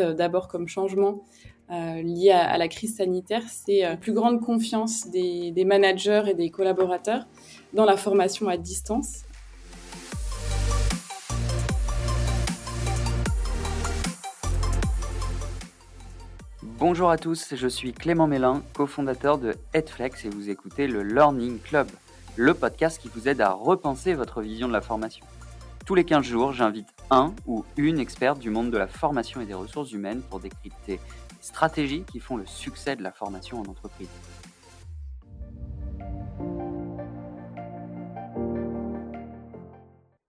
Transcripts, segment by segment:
d'abord comme changement lié à, la crise sanitaire, c'est la plus grande confiance des, des managers et des collaborateurs dans la formation à distance. Bonjour à tous, je suis Clément Mélin, cofondateur de Headflex et vous écoutez le Learning Club, le podcast qui vous aide à repenser votre vision de la formation. Tous les 15 jours, j'invite un ou une experte du monde de la formation et des ressources humaines pour décrypter les stratégies qui font le succès de la formation en entreprise.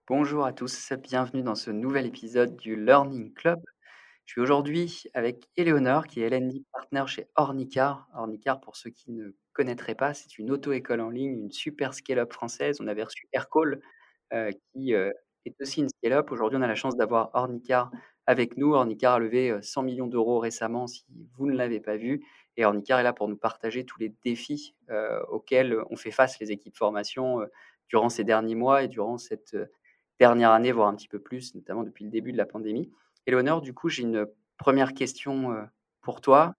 Bonjour à tous, bienvenue dans ce nouvel épisode du Learning Club. Je suis aujourd'hui avec Éléonore, qui est LND Partner chez Ornicar. Ornicar, pour ceux qui ne connaîtraient pas, c'est une auto-école en ligne, une super scale-up française. On avait reçu Aircall, euh, qui euh, est aussi une scale-up. Aujourd'hui, on a la chance d'avoir Ornicar avec nous. Ornicar a levé 100 euh, millions d'euros récemment, si vous ne l'avez pas vu. Et Ornicar est là pour nous partager tous les défis auxquels ont fait face les équipes formation durant ces derniers mois et durant cette dernière année, voire un petit peu plus, notamment depuis le début de la pandémie. Éléonore, du coup, j'ai une première question pour toi.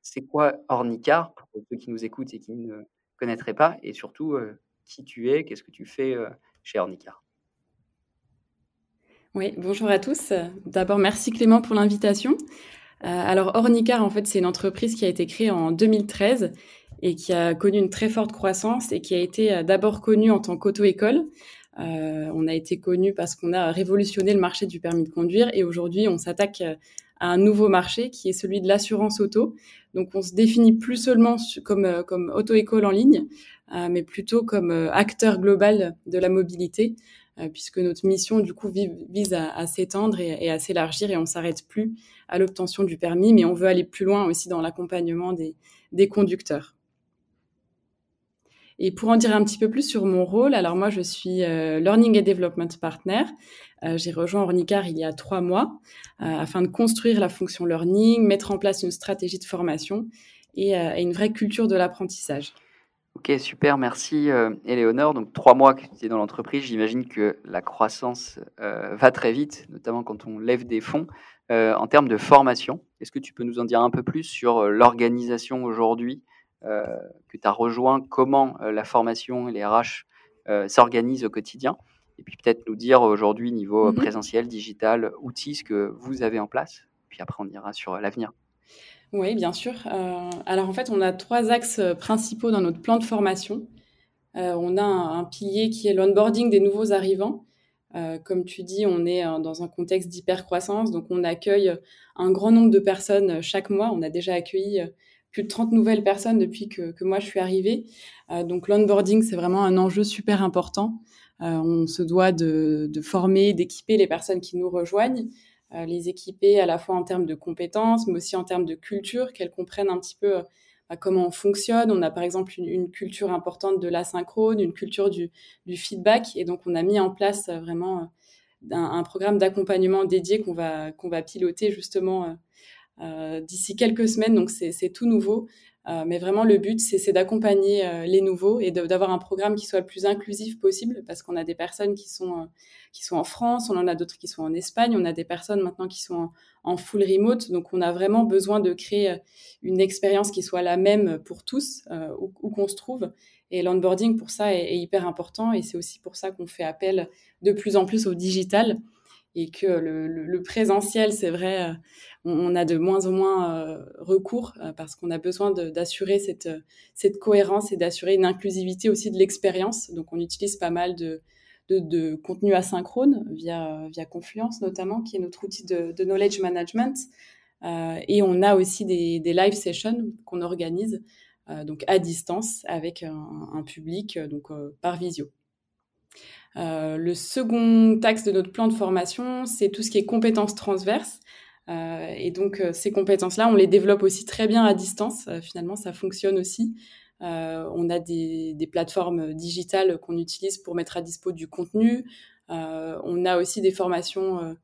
c'est quoi Ornicar, pour ceux qui nous écoutent et qui ne connaîtraient pas, et surtout qui tu es, qu'est-ce que tu fais chez Ornicar? Oui, bonjour à tous. D'abord, merci Clément pour l'invitation. alors, Ornicar, en fait, c'est une entreprise qui a été créée en 2013 et qui a connu une très forte croissance et qui a été d'abord connue en tant qu'auto-école. Euh, on a été connu parce qu'on a révolutionné le marché du permis de conduire et aujourd'hui on s'attaque euh, à un nouveau marché qui est celui de l'assurance auto. Donc on se définit plus seulement comme, euh, comme auto-école en ligne, mais plutôt comme acteur global de la mobilité, puisque notre mission du coup vise à, s'étendre et, à s'élargir et on s'arrête plus à l'obtention du permis, mais on veut aller plus loin aussi dans l'accompagnement des conducteurs. Et pour en dire un petit peu plus sur mon rôle, alors moi je suis euh, Learning and Development Partner. Euh, j'ai rejoint Ornicar il y a trois mois euh, afin de construire la fonction learning, mettre en place une stratégie de formation et une vraie culture de l'apprentissage. Ok, super, merci Éléonore. Donc trois mois que tu es dans l'entreprise, j'imagine que la croissance va très vite, notamment quand on lève des fonds. en termes de formation, est-ce que tu peux nous en dire un peu plus sur l'organisation aujourd'hui euh, que tu as rejoint, comment euh, la formation et les RH euh, s'organisent au quotidien? Et puis peut-être nous dire aujourd'hui, niveau mhm. présentiel, digital, outils, ce que vous avez en place. Puis après, on ira sur l'avenir. Oui, bien sûr. alors en fait, on a trois axes principaux dans notre plan de formation. on a un, pilier qui est l'onboarding des nouveaux arrivants. comme tu dis, on est dans un contexte d'hypercroissance, donc on accueille un grand nombre de personnes chaque mois. On a déjà accueilli plus de 30 nouvelles personnes depuis que, moi je suis arrivée. Euh, donc l'onboarding, c'est vraiment un enjeu super important. Euh, on se doit de, former, d'équiper les personnes qui nous rejoignent, euh, les équiper à la fois en termes de compétences, mais aussi en termes de culture, qu'elles comprennent un petit peu bah, comment on fonctionne. On a par exemple une, culture importante de l'asynchrone, une culture du, feedback, et donc on a mis en place vraiment un, programme d'accompagnement dédié qu'on va, qu'on va piloter justement euh, d'ici quelques semaines, donc c'est tout nouveau. Euh, mais vraiment, le but, c'est d'accompagner euh, les nouveaux et d'avoir un programme qui soit le plus inclusif possible parce qu'on a des personnes qui sont, qui sont en France, on en a d'autres qui sont en Espagne, on a des personnes maintenant qui sont en, full remote. Donc, on a vraiment besoin de créer une expérience qui soit la même pour tous, où, qu'on se trouve. Et l'onboarding, pour ça, est, hyper important. Et c'est aussi pour ça qu'on fait appel de plus en plus au digital et que le, présentiel, c'est vrai, euh, on, a de moins en moins euh, recours euh, parce qu'on a besoin d'assurer cette, cohérence et d'assurer une inclusivité aussi de l'expérience. Donc, on utilise pas mal de, de, contenu asynchrone via, Confluence notamment, qui est notre outil de, knowledge management. et on a aussi des, live sessions qu'on organise donc à distance avec un, un public donc par visio. Euh, le second axe de notre plan de formation, c'est tout ce qui est compétences transverses. Euh, et donc, euh, ces compétences-là, on les développe aussi très bien à distance. finalement, ça fonctionne aussi. on a des, plateformes digitales qu'on utilise pour mettre à dispo du contenu. on a aussi des formations,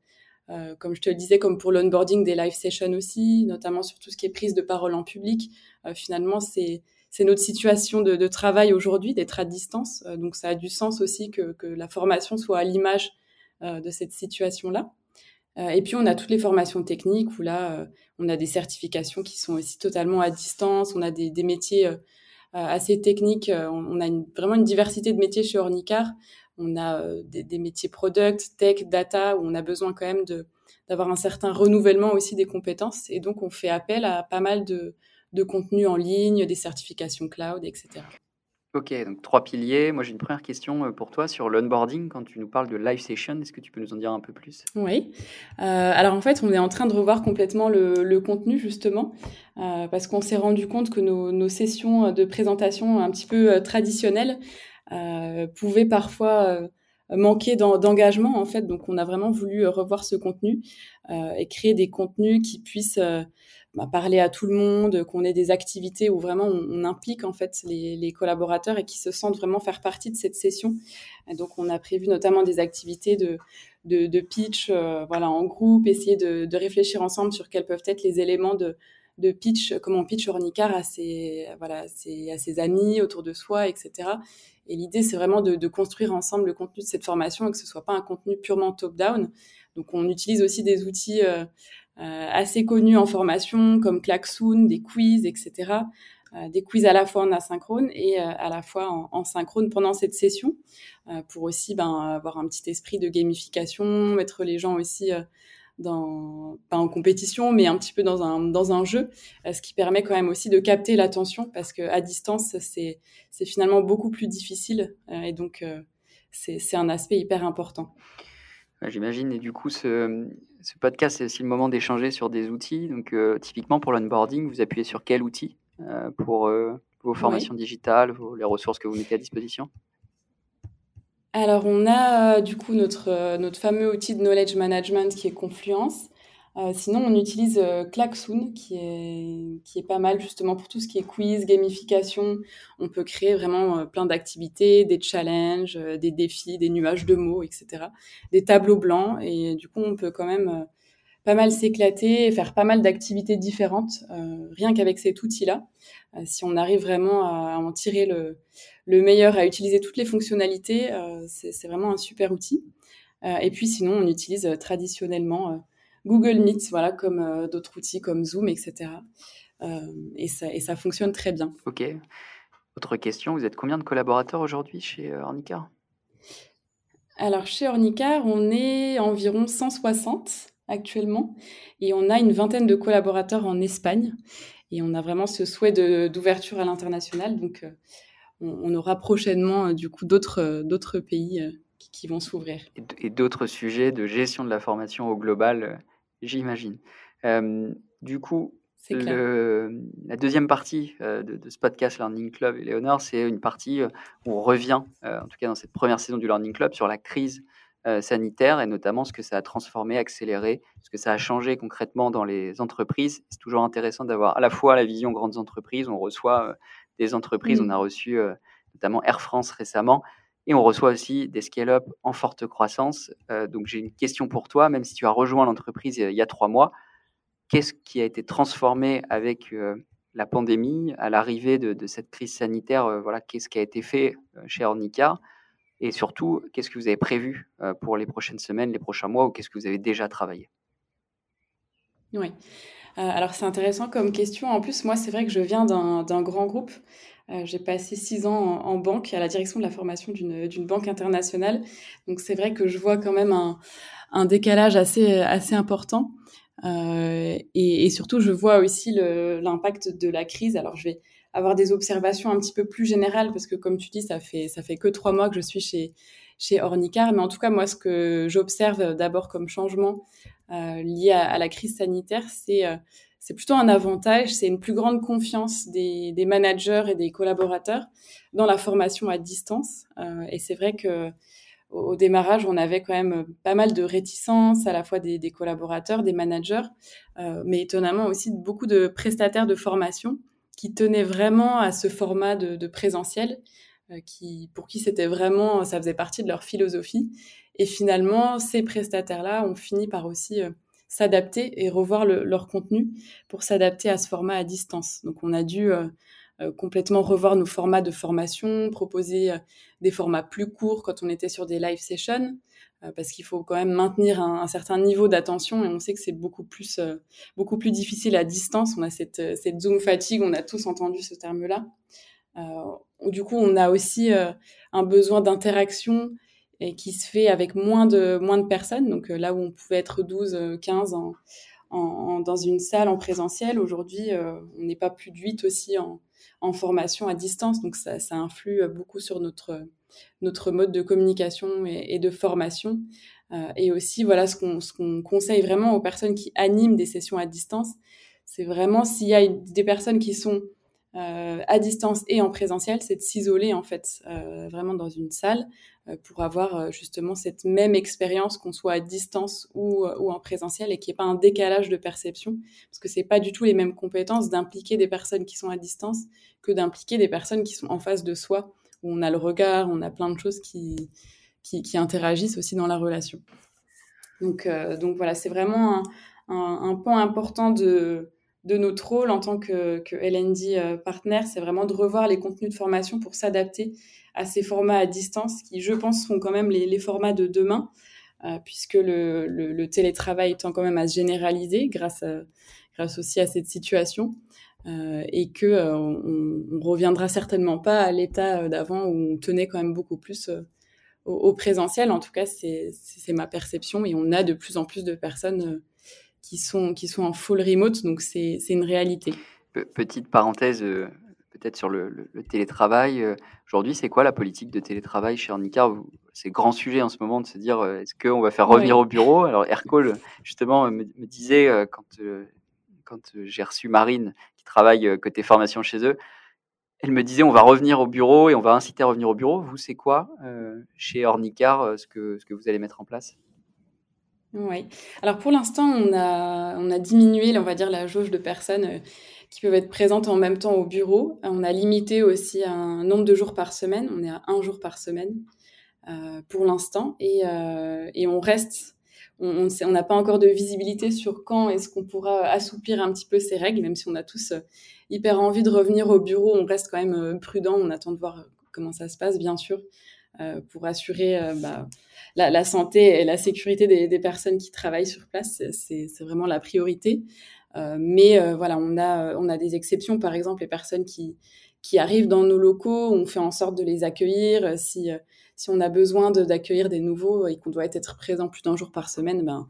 comme je te le disais, comme pour l'onboarding, des live sessions aussi, notamment sur tout ce qui est prise de parole en public. finalement, c'est c'est notre situation de, travail aujourd'hui, d'être à distance. Euh, donc ça a du sens aussi que, la formation soit à l'image euh, de cette situation-là. et puis on a toutes les formations techniques où là, on a des certifications qui sont aussi totalement à distance. On a des, métiers assez techniques. On, a vraiment une diversité de métiers chez Ornicar. On a des, des, métiers product, tech, data, où on a besoin quand même de, d'avoir un certain renouvellement aussi des compétences. Et donc, on fait appel à pas mal de, de contenus en ligne, des certifications cloud, etc. Ok, donc trois piliers. Moi, j'ai une première question euh, pour toi sur l'onboarding. Quand tu nous parles de live session, est-ce que tu peux nous en dire un peu plus? Oui. Euh, alors, en fait, on est en train de revoir complètement le, contenu, justement, euh, parce qu'on s'est rendu compte que nos, nos, sessions de présentation un petit peu traditionnelles pouvaient parfois manquer d'engagement, en fait. Donc, on a vraiment voulu revoir ce contenu et créer des contenus qui puissent bah, parler à tout le monde, qu'on ait des activités où vraiment on, implique en fait les, collaborateurs et qui se sentent vraiment faire partie de cette session. donc on a prévu notamment des activités de, de, pitch euh, voilà, en groupe, essayer de, réfléchir ensemble sur quels peuvent être les éléments de, de pitch, comment pitch Ornicar à ses, voilà, à ses, amis autour de soi, etc. Et l'idée, c'est vraiment de, construire ensemble le contenu de cette formation et que ce soit pas un contenu purement top-down. Donc, on utilise aussi des outils euh, assez connus en formation comme Klaxoon, des quiz, etc. Euh, des quiz à la fois en asynchrone et euh, à la fois en, synchrone pendant cette session pour aussi ben, avoir un petit esprit de gamification, mettre les gens aussi dans, pas en compétition, mais un petit peu dans un, dans un jeu, ce qui permet quand même aussi de capter l'attention parce qu'à distance, c'est finalement beaucoup plus difficile et donc c'est un aspect hyper important. J'imagine, et du coup, ce, ce podcast, c'est aussi le moment d'échanger sur des outils. Donc, euh, typiquement pour l'onboarding, vous appuyez sur quel outil euh, pour euh, vos formations digitales, les ressources que vous mettez à disposition? Alors, on a du coup notre, notre fameux outil de knowledge management qui est Confluence. Sinon, on utilise Klaxoon, qui est, qui est pas mal justement pour tout ce qui est quiz, gamification. On peut créer vraiment plein d'activités, des challenges, des défis, des nuages de mots, etc. Des tableaux blancs. Et du coup, on peut quand même pas mal s'éclater et faire pas mal d'activités différentes, rien qu'avec cet outil-là. si on arrive vraiment à, en tirer le, le, meilleur, à utiliser toutes les fonctionnalités, c'est vraiment un super outil. et puis sinon, on utilise traditionnellement Google Meet, voilà, comme euh, d'autres outils comme Zoom, etc. Euh, et, ça, et ça fonctionne très bien. Ok. Autre question, vous êtes combien de collaborateurs aujourd'hui chez euh, Ornicar Alors chez Ornicar, on est environ 160 actuellement et on a une vingtaine de collaborateurs en Espagne et on a vraiment ce souhait d'ouverture à l'international. Donc on, aura prochainement du coup d'autres pays qui, vont s'ouvrir. Et d'autres sujets de gestion de la formation au global j'imagine. du coup, la deuxième partie de, ce podcast Learning Club, Léonore, c'est une partie où on revient, en tout cas dans cette première saison du Learning Club, sur la crise sanitaire et notamment ce que ça a transformé, accéléré, ce que ça a changé concrètement dans les entreprises. C'est toujours intéressant d'avoir à la fois la vision grandes entreprises, on reçoit des entreprises, on mmh. a reçu notamment Air France récemment, et on reçoit aussi des scale-up en forte croissance. Euh, donc j'ai une question pour toi, même si tu as rejoint l'entreprise il y a trois mois, qu'est-ce qui a été transformé avec euh, la pandémie, à l'arrivée de, cette crise sanitaire euh, Voilà, qu'est-ce qui a été fait chez Ornica? Et surtout, qu'est-ce que vous avez prévu pour les prochaines semaines, les prochains mois, ou qu'est-ce que vous avez déjà travaillé? Oui. Alors c'est intéressant comme question. En plus, moi, c'est vrai que je viens d'un grand groupe. Euh, j'ai passé six ans en, banque, à la direction de la formation d'une banque internationale. Donc c'est vrai que je vois quand même un, décalage assez, assez important. Euh, et, surtout, je vois aussi l'impact de la crise. Alors je vais avoir des observations un petit peu plus générales parce que comme tu dis, ça fait, ça fait que trois mois que je suis chez, chez Ornicar. Mais en tout cas, moi, ce que j'observe d'abord comme changement euh, lié à, la crise sanitaire, c'est c'est plutôt un avantage, c'est une plus grande confiance des, managers et des collaborateurs dans la formation à distance. Euh, et c'est vrai que au, démarrage, on avait quand même pas mal de réticences, à la fois des, collaborateurs, des managers, euh, mais étonnamment aussi beaucoup de prestataires de formation qui tenaient vraiment à ce format de, présentiel, euh, qui, pour qui c'était vraiment, ça faisait partie de leur philosophie. Et finalement, ces prestataires-là ont fini par aussi s'adapter et revoir leur contenu pour s'adapter à ce format à distance. Donc on a dû euh, euh, complètement revoir nos formats de formation, proposer euh, des formats plus courts quand on était sur des live sessions, parce qu'il faut quand même maintenir un, certain niveau d'attention et on sait que c'est beaucoup plus, beaucoup plus difficile à distance. On a cette Zoom fatigue, on a tous entendu ce terme-là. du coup, on a aussi un besoin d'interaction et qui se fait avec moins de, moins de personnes. Donc là où on pouvait être 12, 15 en, en, dans une salle en présentiel, aujourd'hui, on n'est pas plus de 8 aussi en, en formation à distance. Donc ça, ça influe beaucoup sur notre, notre mode de communication et, de formation. Euh, et aussi, voilà, ce qu'on qu'on conseille vraiment aux personnes qui animent des sessions à distance, c'est vraiment s'il y a des personnes qui sont euh, à distance et en présentiel, c'est de s'isoler en fait euh, vraiment dans une salle euh, pour avoir euh, justement cette même expérience qu'on soit à distance ou, euh, ou en présentiel et qu'il n'y ait pas un décalage de perception parce que c'est pas du tout les mêmes compétences d'impliquer des personnes qui sont à distance que d'impliquer des personnes qui sont en face de soi où on a le regard, on a plein de choses qui, qui, qui interagissent aussi dans la relation. Donc, euh, donc voilà, c'est vraiment un, un, un, point important de, de notre rôle en tant que, LND partner, c'est vraiment de revoir les contenus de formation pour s'adapter à ces formats à distance qui, je pense, seront quand même les, formats de demain, euh, puisque le, télétravail étant quand même à se généraliser grâce, grâce aussi à cette situation. Euh, et que euh, on, reviendra certainement pas à l'état d'avant où on tenait quand même beaucoup plus au, au, présentiel. En tout cas, c'est ma perception et on a de plus en plus de personnes qui sont qui sont en full remote, donc c'est une réalité. Petite parenthèse, peut-être sur le, télétravail. Euh, aujourd'hui, c'est quoi la politique de télétravail chez Ornicar C'est grand sujet en ce moment de se dire euh, est-ce qu'on va faire revenir au bureau? Alors, Aircall, justement, me, disait euh, quand, quand j'ai reçu Marine, qui travaille côté formation chez eux, elle me disait on va revenir au bureau et on va inciter à revenir au bureau. Vous, c'est quoi chez Ornicar ce, que, ce que vous allez mettre en place? Oui. Alors pour l'instant, on a, on a diminué, on va dire, la jauge de personnes qui peuvent être présentes en même temps au bureau. On a limité aussi un nombre de jours par semaine. On est à un jour par semaine euh, pour l'instant. Et, euh, et, on reste, on n'a pas encore de visibilité sur quand est-ce qu'on pourra assouplir un petit peu ces règles, même si on a tous euh, hyper envie de revenir au bureau. On reste quand même euh, prudent. On attend de voir comment ça se passe, bien sûr, euh, pour assurer bah, la, la, santé et la sécurité des, des personnes qui travaillent sur place. C'est vraiment la priorité. Euh, mais euh, voilà, on a, on a des exceptions, par exemple, les personnes qui, qui arrivent dans nos locaux, on fait en sorte de les accueillir. Si, si on a besoin d'accueillir des nouveaux et qu'on doit être présent plus d'un jour par semaine, ben,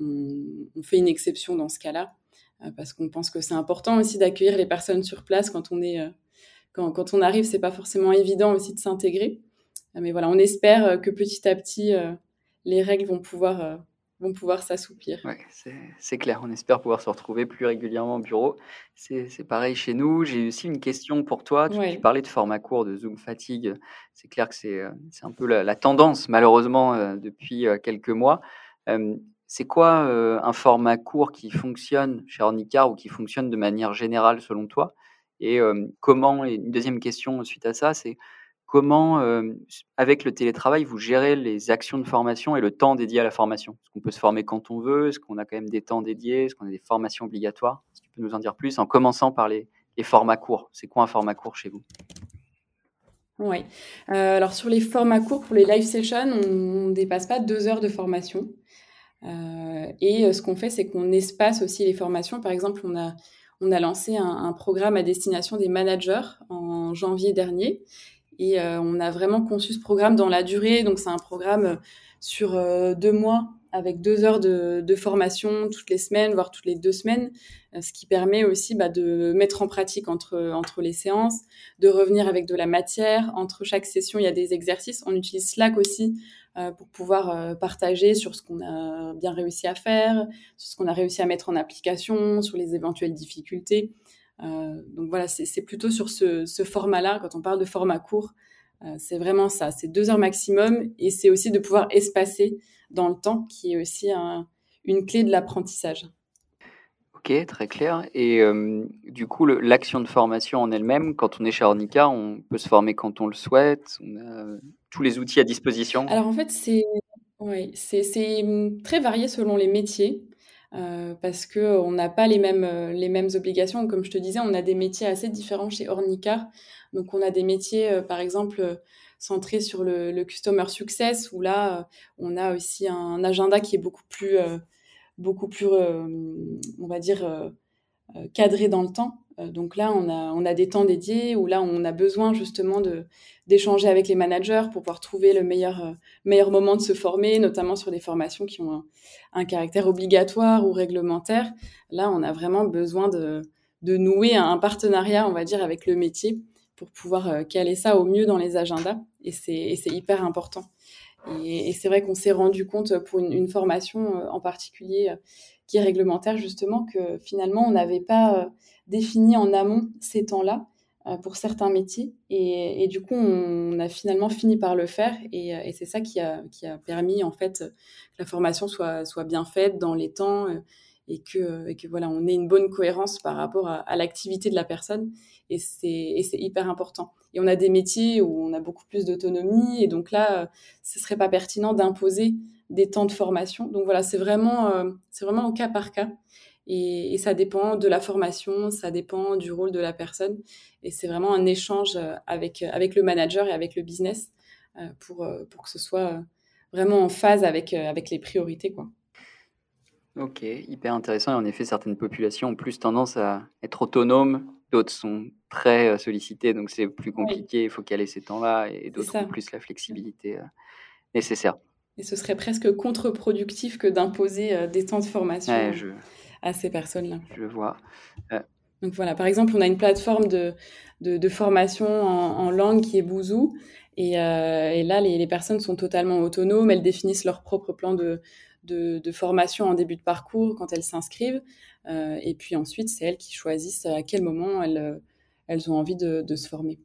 on, on, fait une exception dans ce cas-là, euh, parce qu'on pense que c'est important aussi d'accueillir les personnes sur place quand on est, quand, quand on arrive, c'est pas forcément évident aussi de s'intégrer. Mais voilà, on espère que petit à petit, les règles vont pouvoir vont pouvoir s'assouplir. Ouais, c'est clair. On espère pouvoir se retrouver plus régulièrement au bureau. C'est pareil chez nous. J'ai aussi une question pour toi. Tu, tu, parlais de format court, de Zoom fatigue. C'est clair que c'est euh, un peu la, la, tendance, malheureusement, euh, depuis euh, quelques mois. c'est quoi un format court qui fonctionne chez Ornicar ou qui fonctionne de manière générale selon toi? Et comment, et une deuxième question suite à ça, c'est Comment, euh, avec le télétravail, vous gérez les actions de formation et le temps dédié à la formation? Est-ce qu'on peut se former quand on veut? Est-ce qu'on a quand même des temps dédiés? Est-ce qu'on a des formations obligatoires? Est-ce que tu peux nous en dire plus en commençant par les, formats courts? C'est quoi un format court chez vous? Oui. Euh, alors sur les formats courts, pour les live sessions, on ne dépasse pas deux heures de formation. Euh, et ce qu'on fait, c'est qu'on espace aussi les formations. Par exemple, on a, on a lancé un, un, programme à destination des managers en janvier dernier. Et euh, on a vraiment conçu ce programme dans la durée. Donc, c'est un programme euh, sur euh, deux mois avec deux heures de, formation toutes les semaines, voire toutes les deux semaines, ce qui permet aussi bah, de mettre en pratique entre, les séances, de revenir avec de la matière. Entre chaque session, il y a des exercices. On utilise Slack aussi pour pouvoir partager sur ce qu'on a bien réussi à faire, sur ce qu'on a réussi à mettre en application, sur les éventuelles difficultés. Euh, donc voilà, c'est plutôt sur ce, ce format-là, quand on parle de format court, euh, c'est vraiment ça, c'est deux heures maximum et c'est aussi de pouvoir espacer dans le temps qui est aussi un, une clé de l'apprentissage. Ok, très clair. Et euh, du coup, l'action de formation en elle-même, quand on est chez Ornica, on peut se former quand on le souhaite, on a tous les outils à disposition? Alors en fait, c'est ouais, hum, très varié selon les métiers. Euh, parce que on n'a pas les mêmes euh, les mêmes obligations. Comme je te disais, on a des métiers assez différents chez Ornicar. Donc on a des métiers, euh, par exemple, centré sur le, customer success, où là, on a aussi un agenda qui est beaucoup plus, beaucoup plus on va dire, cadré dans le temps. Donc là, on a, des temps dédiés où là, on a besoin justement d'échanger avec les managers pour pouvoir trouver le meilleur, meilleur moment de se former, notamment sur des formations qui ont un, caractère obligatoire ou réglementaire. Là, on a vraiment besoin de, nouer un partenariat, on va dire, avec le métier pour pouvoir euh, caler ça au mieux dans les agendas. Et c'est hyper important. Et, c'est vrai qu'on s'est rendu compte pour une, formation euh, en particulier euh, qui est réglementaire, justement, que finalement, on n'avait pas défini en amont ces temps-là pour certains métiers. Et, du coup, on a finalement fini par le faire. Et, c'est ça qui a, qui a, permis, en fait, que la formation soit, soit bien faite dans les temps et que, voilà, on ait une bonne cohérence par rapport à, l'activité de la personne. Et c'est hyper important. Et on a des métiers où on a beaucoup plus d'autonomie. Et donc là, ce serait pas pertinent d'imposer des temps de formation. Donc voilà, c'est vraiment, euh, c'est vraiment au cas par cas. Et, et, ça dépend de la formation, ça dépend du rôle de la personne. Et c'est vraiment un échange avec, avec le manager et avec le business euh, pour, pour que ce soit vraiment en phase avec, avec les priorités. Quoi. Ok, hyper intéressant. Et en effet, certaines populations ont plus tendance à être autonomes, d'autres sont très euh, sollicitées, donc c'est plus compliqué, il faut caler ces temps-là, et d'autres ont plus la flexibilité euh, nécessaire. Et ce serait presque contre-productif que d'imposer euh, des temps de formation à ces personnes-là. Je vois. Donc voilà, par exemple, on a une plateforme de, de, formation en, langue qui est Bouzou. Et, et là, les, les, personnes sont totalement autonomes, elles définissent leur propre plan de, de, formation en début de parcours quand elles s'inscrivent. Euh, et puis ensuite, c'est elles qui choisissent à quel moment elles, euh, elles ont envie de, se former.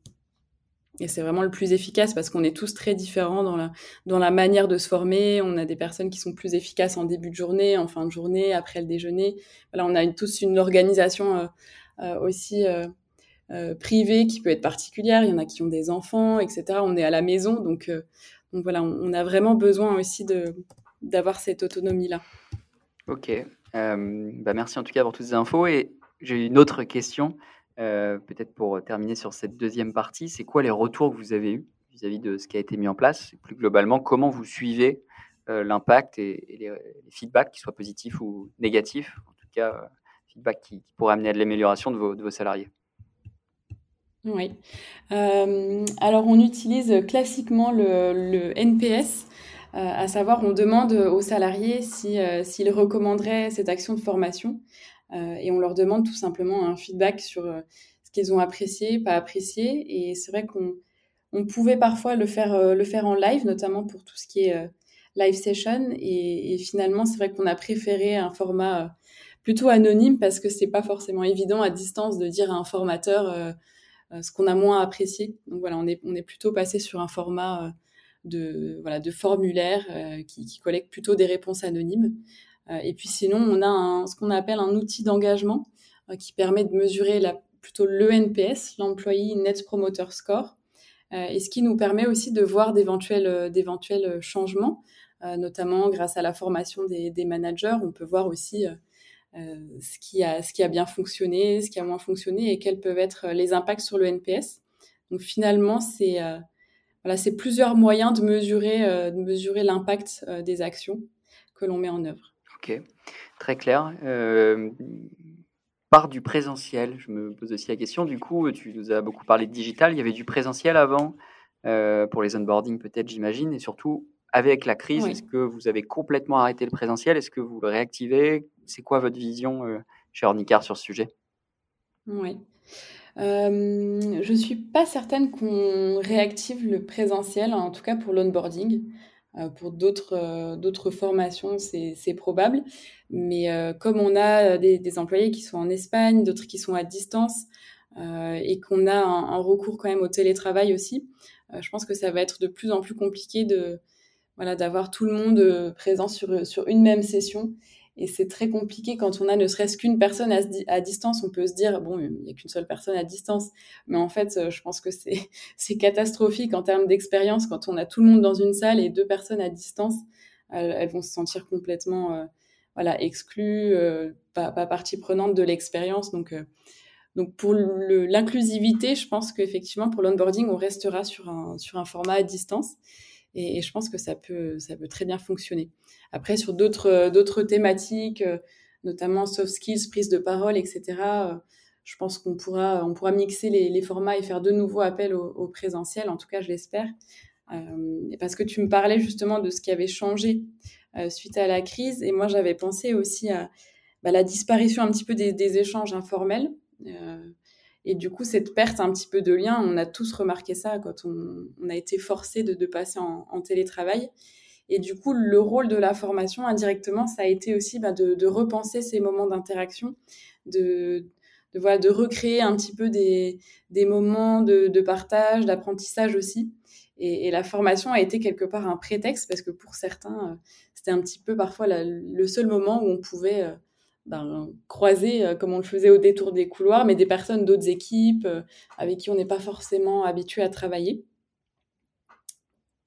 Et c'est vraiment le plus efficace parce qu'on est tous très différents dans la, manière de se former. On a des personnes qui sont plus efficaces en début de journée, en fin de journée, après le déjeuner. Voilà, on a tous une organisation euh, aussi privée qui peut être particulière. Il y en a qui ont des enfants, etc. On est à la maison, donc, voilà, on a vraiment besoin aussi d'avoir cette autonomie-là. Ok. Euh, bah merci en tout cas pour toutes ces infos. Et j'ai une autre question, euh, peut-être pour terminer sur cette deuxième partie. C'est quoi les retours que vous avez eus vis-à-vis de ce qui a été mis en place? Plus globalement, comment vous suivez euh, l'impact et, les, feedbacks, qu'ils soient positifs ou négatifs? En tout cas, feedback qui, pourrait amener à de l'amélioration de vos, salariés. Oui. alors, on utilise classiquement le NPS euh, à savoir, on demande aux salariés euh, s'ils recommanderaient cette action de formation euh, et on leur demande tout simplement un feedback sur ce qu'ils ont apprécié, pas apprécié. Et c'est vrai qu'on on pouvait parfois le faire, le faire en live, notamment pour tout ce qui est live session. Et, finalement, c'est vrai qu'on a préféré un format plutôt anonyme parce que c'est pas forcément évident à distance de dire à un formateur ce qu'on a moins apprécié. Donc voilà, on est, on est plutôt passé sur un format de, voilà, de formulaires euh, qui, qui, collectent plutôt des réponses anonymes. Euh, et puis sinon, on a ce qu'on appelle un outil d'engagement euh, qui permet de mesurer plutôt l'ENPS, l'Employee Net Promoter Score, et ce qui nous permet aussi de voir d'éventuels, changements, notamment grâce à la formation des, managers. On peut voir aussi ce, qui a, bien fonctionné, ce qui a moins fonctionné et quels peuvent être les impacts sur le NPS. Donc finalement, c'est plusieurs moyens de mesurer, euh, l'impact euh, des actions que l'on met en œuvre. Ok, très clair. Euh, part du présentiel, je me pose aussi la question. Du coup, tu nous as beaucoup parlé de digital. Il y avait du présentiel avant pour les onboarding, peut-être, j'imagine, et surtout avec la crise, est-ce que vous avez complètement arrêté le présentiel? Est-ce que vous le réactivez? C'est quoi votre vision chez Ornicar sur ce sujet? Oui. Euh, je suis pas certaine qu'on réactive le présentiel, en tout cas pour l'onboarding. Euh, pour d'autres euh, d'autres formations, c'est probable. Mais euh, comme on a des, employés qui sont en Espagne, d'autres qui sont à distance, et qu'on a un, un, recours quand même au télétravail aussi, je pense que ça va être de plus en plus compliqué voilà d'avoir tout le monde présent sur, sur une même session et c'est très compliqué quand on a ne serait-ce qu'une personne à, distance. On peut se dire, bon, il n'y a qu'une seule personne à distance. Mais en fait, euh, je pense que c'est catastrophique en termes d'expérience quand on a tout le monde dans une salle et deux personnes à distance. Elles, vont se sentir complètement euh, voilà, exclues, euh, pas, pas, partie prenante de l'expérience. Donc, donc pour l'inclusivité, je pense qu'effectivement pour l'onboarding, on restera sur un, sur un format à distance. Et, je pense que ça peut, ça peut très bien fonctionner. Après, sur d'autres thématiques, euh, notamment soft skills, prise de parole, etc., euh, je pense qu'on pourra, on pourra mixer les, formats et faire de nouveaux appels au, présentiel. En tout cas, je l'espère. Euh, parce que tu me parlais justement de ce qui avait changé suite à la crise. Et moi, j'avais pensé aussi à bah, la disparition un petit peu des échanges informels. Et du coup, cette perte un petit peu de lien, on a tous remarqué ça quand on, a été forcé de, passer en, télétravail. Et du coup, le rôle de la formation, indirectement, ça a été aussi bah, de, repenser ces moments d'interaction, de, voilà, de recréer un petit peu des, des moments de, partage, d'apprentissage aussi. Et, la formation a été quelque part un prétexte parce que pour certains, euh, c'était un petit peu parfois le seul moment où on pouvait euh, ben, croiser, euh, comme on le faisait au détour des couloirs, mais des personnes d'autres équipes euh, avec qui on n'est pas forcément habitué à travailler.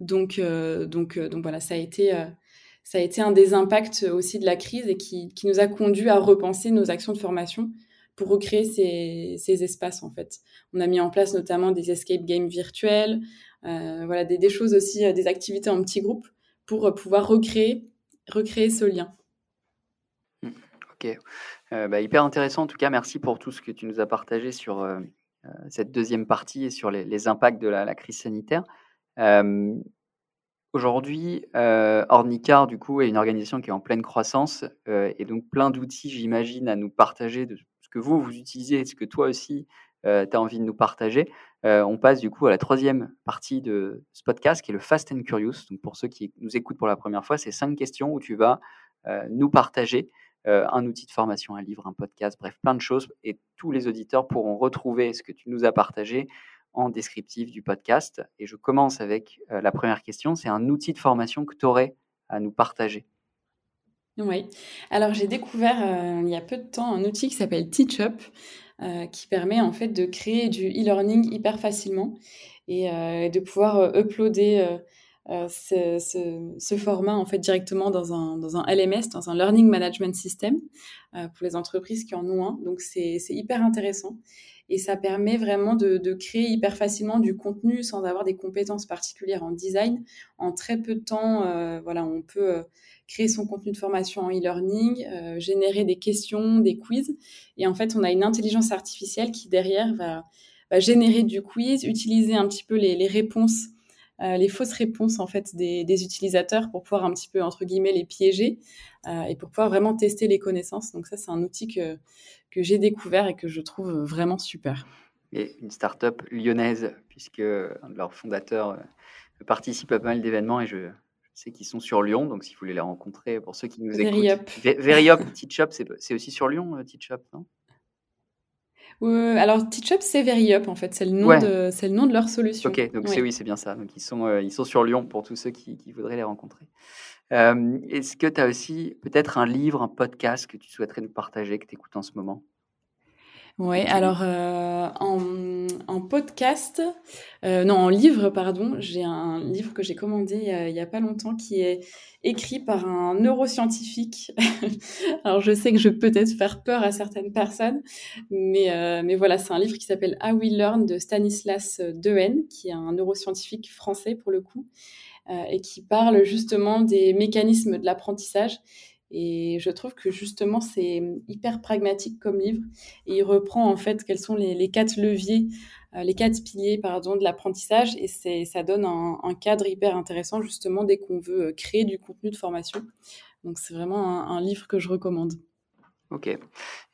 Donc, euh, donc, donc voilà, ça a, été, ça a été un des impacts aussi de la crise et qui, qui, nous a conduit à repenser nos actions de formation pour recréer ces, ces, espaces en fait. On a mis en place notamment des escape games virtuels, voilà, des, des, choses aussi, des activités en petits groupes pour pouvoir recréer, recréer ce lien. Ok, euh, bah, hyper intéressant en tout cas. Merci pour tout ce que tu nous as partagé sur euh, euh, cette deuxième partie et sur les, impacts de la, crise sanitaire. Aujourd'hui, Ornicar, du coup, est une organisation qui est en pleine croissance et donc plein d'outils, j'imagine, à nous partager de ce que vous, vous utilisez et ce que toi aussi, tu as envie de nous partager. on passe du coup à la troisième partie de ce podcast qui est le Fast and Curious. Donc, pour ceux qui nous écoutent pour la première fois, c'est cinq questions où tu vas nous partager euh, un outil de formation, un livre, un podcast, bref, plein de choses. Et tous les auditeurs pourront retrouver ce que tu nous as partagé en descriptif du podcast. Et je commence avec euh, la première question. C'est un outil de formation que tu aurais à nous partager. Oui, alors j'ai découvert euh, il y a peu de temps un outil qui s'appelle TeachUp, qui permet en fait de créer du e-learning hyper facilement et de pouvoir uploader euh, ce, format en fait directement dans un, dans un LMS, dans un Learning Management System euh, pour les entreprises qui en ont un. Donc c'est hyper intéressant et ça permet vraiment de, de, créer hyper facilement du contenu sans avoir des compétences particulières en design. En très peu de temps, euh, voilà, on peut créer son contenu de formation en e-learning, générer des questions, des quiz. Et en fait, on a une intelligence artificielle qui derrière va, va générer du quiz, utiliser un petit peu les, les réponses euh, les fausses réponses en fait des, utilisateurs pour pouvoir un petit peu entre guillemets les piéger euh, et pour pouvoir vraiment tester les connaissances. Donc ça, c'est un outil que, que j'ai découvert et que je trouve vraiment super. Et une start-up lyonnaise, puisque leur fondateur euh, participe à pas mal d'événements et je, sais qu'ils sont sur Lyon, donc si vous voulez les rencontrer, pour ceux qui nous écoutent. Veryup. Teachup, c'est aussi sur Lyon, Teachup, non? Alors TeachUp, c'est VeryUp en fait, c'est le, nom de, c'est le nom de leur solution. Ok, donc c'est oui, c'est bien ça. Donc ils sont, euh, ils sont sur Lyon pour tous ceux qui, qui voudraient les rencontrer. Euh, est-ce que tu as aussi peut-être un livre, un podcast que tu souhaiterais nous partager, que tu écoutes en ce moment? Oui, alors euh, en, en, podcast, euh, non, en livre, pardon, j'ai un livre que j'ai commandé il n'y a, pas longtemps qui est écrit par un neuroscientifique. alors je sais que je peux peut-être faire peur à certaines personnes, mais, euh, mais voilà, c'est un livre qui s'appelle How We Learn de Stanislas Dehaene, qui est un neuroscientifique français pour le coup, et qui parle justement des mécanismes de l'apprentissage et je trouve que justement, c'est hyper pragmatique comme livre. Et il reprend en fait quels sont les, quatre leviers, euh, les quatre piliers pardon, de l'apprentissage. Et ça donne un, cadre hyper intéressant justement dès qu'on veut euh, créer du contenu de formation. Donc c'est vraiment un, livre que je recommande. Ok, et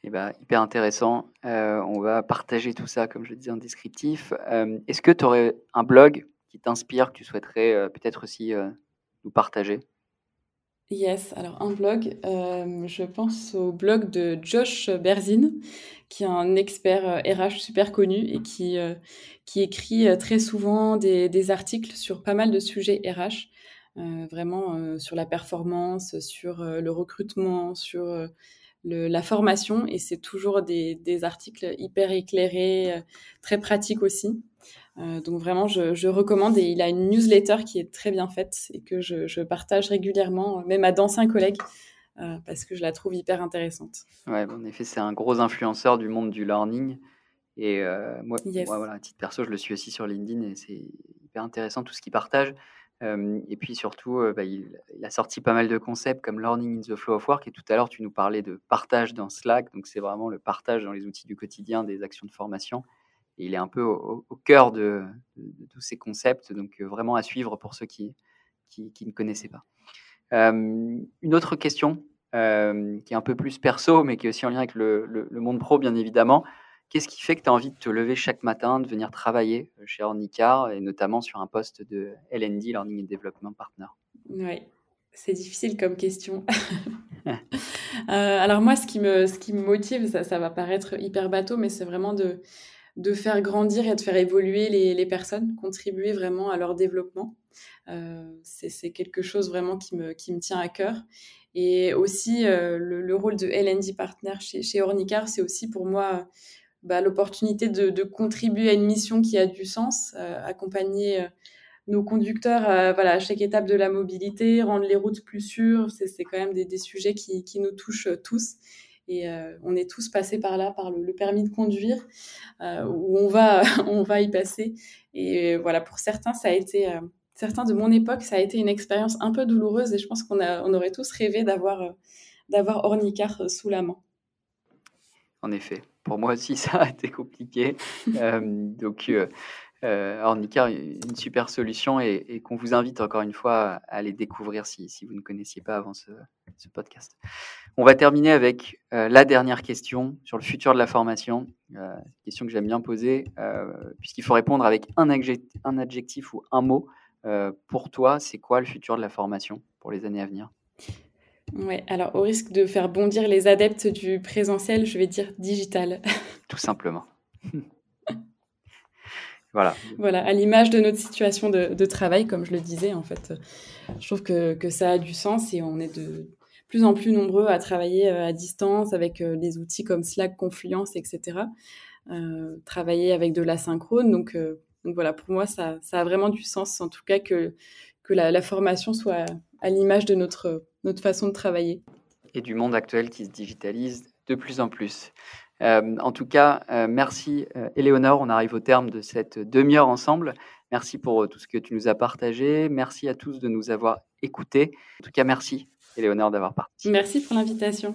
eh ben, hyper intéressant. Euh, on va partager tout ça, comme je le disais en descriptif. Est-ce que tu aurais un blog qui t'inspire, que tu souhaiterais peut-être aussi nous partager? Yes, alors un blog, euh, je pense au blog de Josh Berzin, qui est un expert RH euh, super connu et qui, euh, qui écrit très souvent des, des, articles sur pas mal de sujets RH, vraiment sur la performance, sur le recrutement, sur le, la formation, et c'est toujours des, des, articles hyper éclairés, très pratiques aussi. Euh, donc vraiment, je, recommande et il a une newsletter qui est très bien faite et que je, partage régulièrement, même à d'anciens collègues, euh, parce que je la trouve hyper intéressante. Ouais, en effet, c'est un gros influenceur du monde du learning. Et moi, voilà, à titre perso, je le suis aussi sur LinkedIn et c'est hyper intéressant tout ce qu'il partage. Et puis surtout, bah, il, a sorti pas mal de concepts comme Learning in the Flow of Work. Et tout à l'heure, tu nous parlais de partage dans Slack. Donc, c'est vraiment le partage dans les outils du quotidien des actions de formation. Et il est un peu au, cœur de, tous ces concepts. Donc, vraiment à suivre pour ceux qui, qui, ne connaissaient pas. une autre question qui est un peu plus perso, mais qui est aussi en lien avec le, le monde pro, bien évidemment. Qu'est-ce qui fait que tu as envie de te lever chaque matin, de venir travailler euh, chez Ornicar et notamment sur un poste de LND, Learning and Development Partner? Oui, c'est difficile comme question. Euh, alors moi, ce qui me, ce qui me motive, ça, ça va paraître hyper bateau, mais c'est vraiment de, de faire grandir et de faire évoluer les, les personnes, contribuer vraiment à leur développement. Euh, c'est quelque chose vraiment qui me, qui me tient à cœur. Et aussi, le, rôle de LND Partner chez, chez Ornicar, c'est aussi pour moi bah, l'opportunité de, contribuer à une mission qui a du sens, euh, accompagner euh, nos conducteurs voilà, à chaque étape de la mobilité, rendre les routes plus sûres. C'est quand même des, sujets qui, nous touchent euh, tous. Et on est tous passés par là, par le, permis de conduire, où on va, on va y passer. Et voilà, pour certains, ça a été, certains de mon époque, ça a été une expérience un peu douloureuse. Et je pense qu'on on aurait tous rêvé d'avoir d'avoir Ornicar sous la main. En effet pour moi aussi, ça a été compliqué. Euh, donc, euh, euh, Ornica, une super solution et, qu'on vous invite encore une fois à aller découvrir si, si vous ne connaissiez pas avant ce, podcast. On va terminer avec la dernière question sur le futur de la formation. question que j'aime bien poser, puisqu'il faut répondre avec un adjectif, un adjectif ou un mot. pour toi, c'est quoi le futur de la formation pour les années à venir? Ouais, alors au risque de faire bondir les adeptes du présentiel, je vais dire digital. Tout simplement. voilà. Voilà, à l'image de notre situation de, travail, comme je le disais, en fait, je trouve que, que, ça a du sens et on est de plus en plus nombreux à travailler euh, à distance avec euh, des outils comme Slack, Confluence, etc. Euh, travailler avec de l'asynchrone. Donc, donc voilà, pour moi, ça, ça, a vraiment du sens, en tout cas, que, que la, la formation soit à l'image de notre notre façon de travailler. Et du monde actuel qui se digitalise de plus en plus. Euh, en tout cas, euh, merci euh, Éléonore. On arrive au terme de cette demi-heure ensemble. Merci pour tout ce que tu nous as partagé. Merci à tous de nous avoir écoutés. En tout cas, merci Éléonore d'avoir participé. Merci pour l'invitation.